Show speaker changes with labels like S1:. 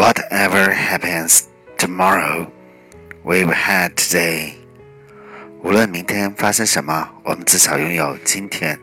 S1: Whatever happens tomorrow, we've had today. 无论明天发生什么，我们至少拥有今天。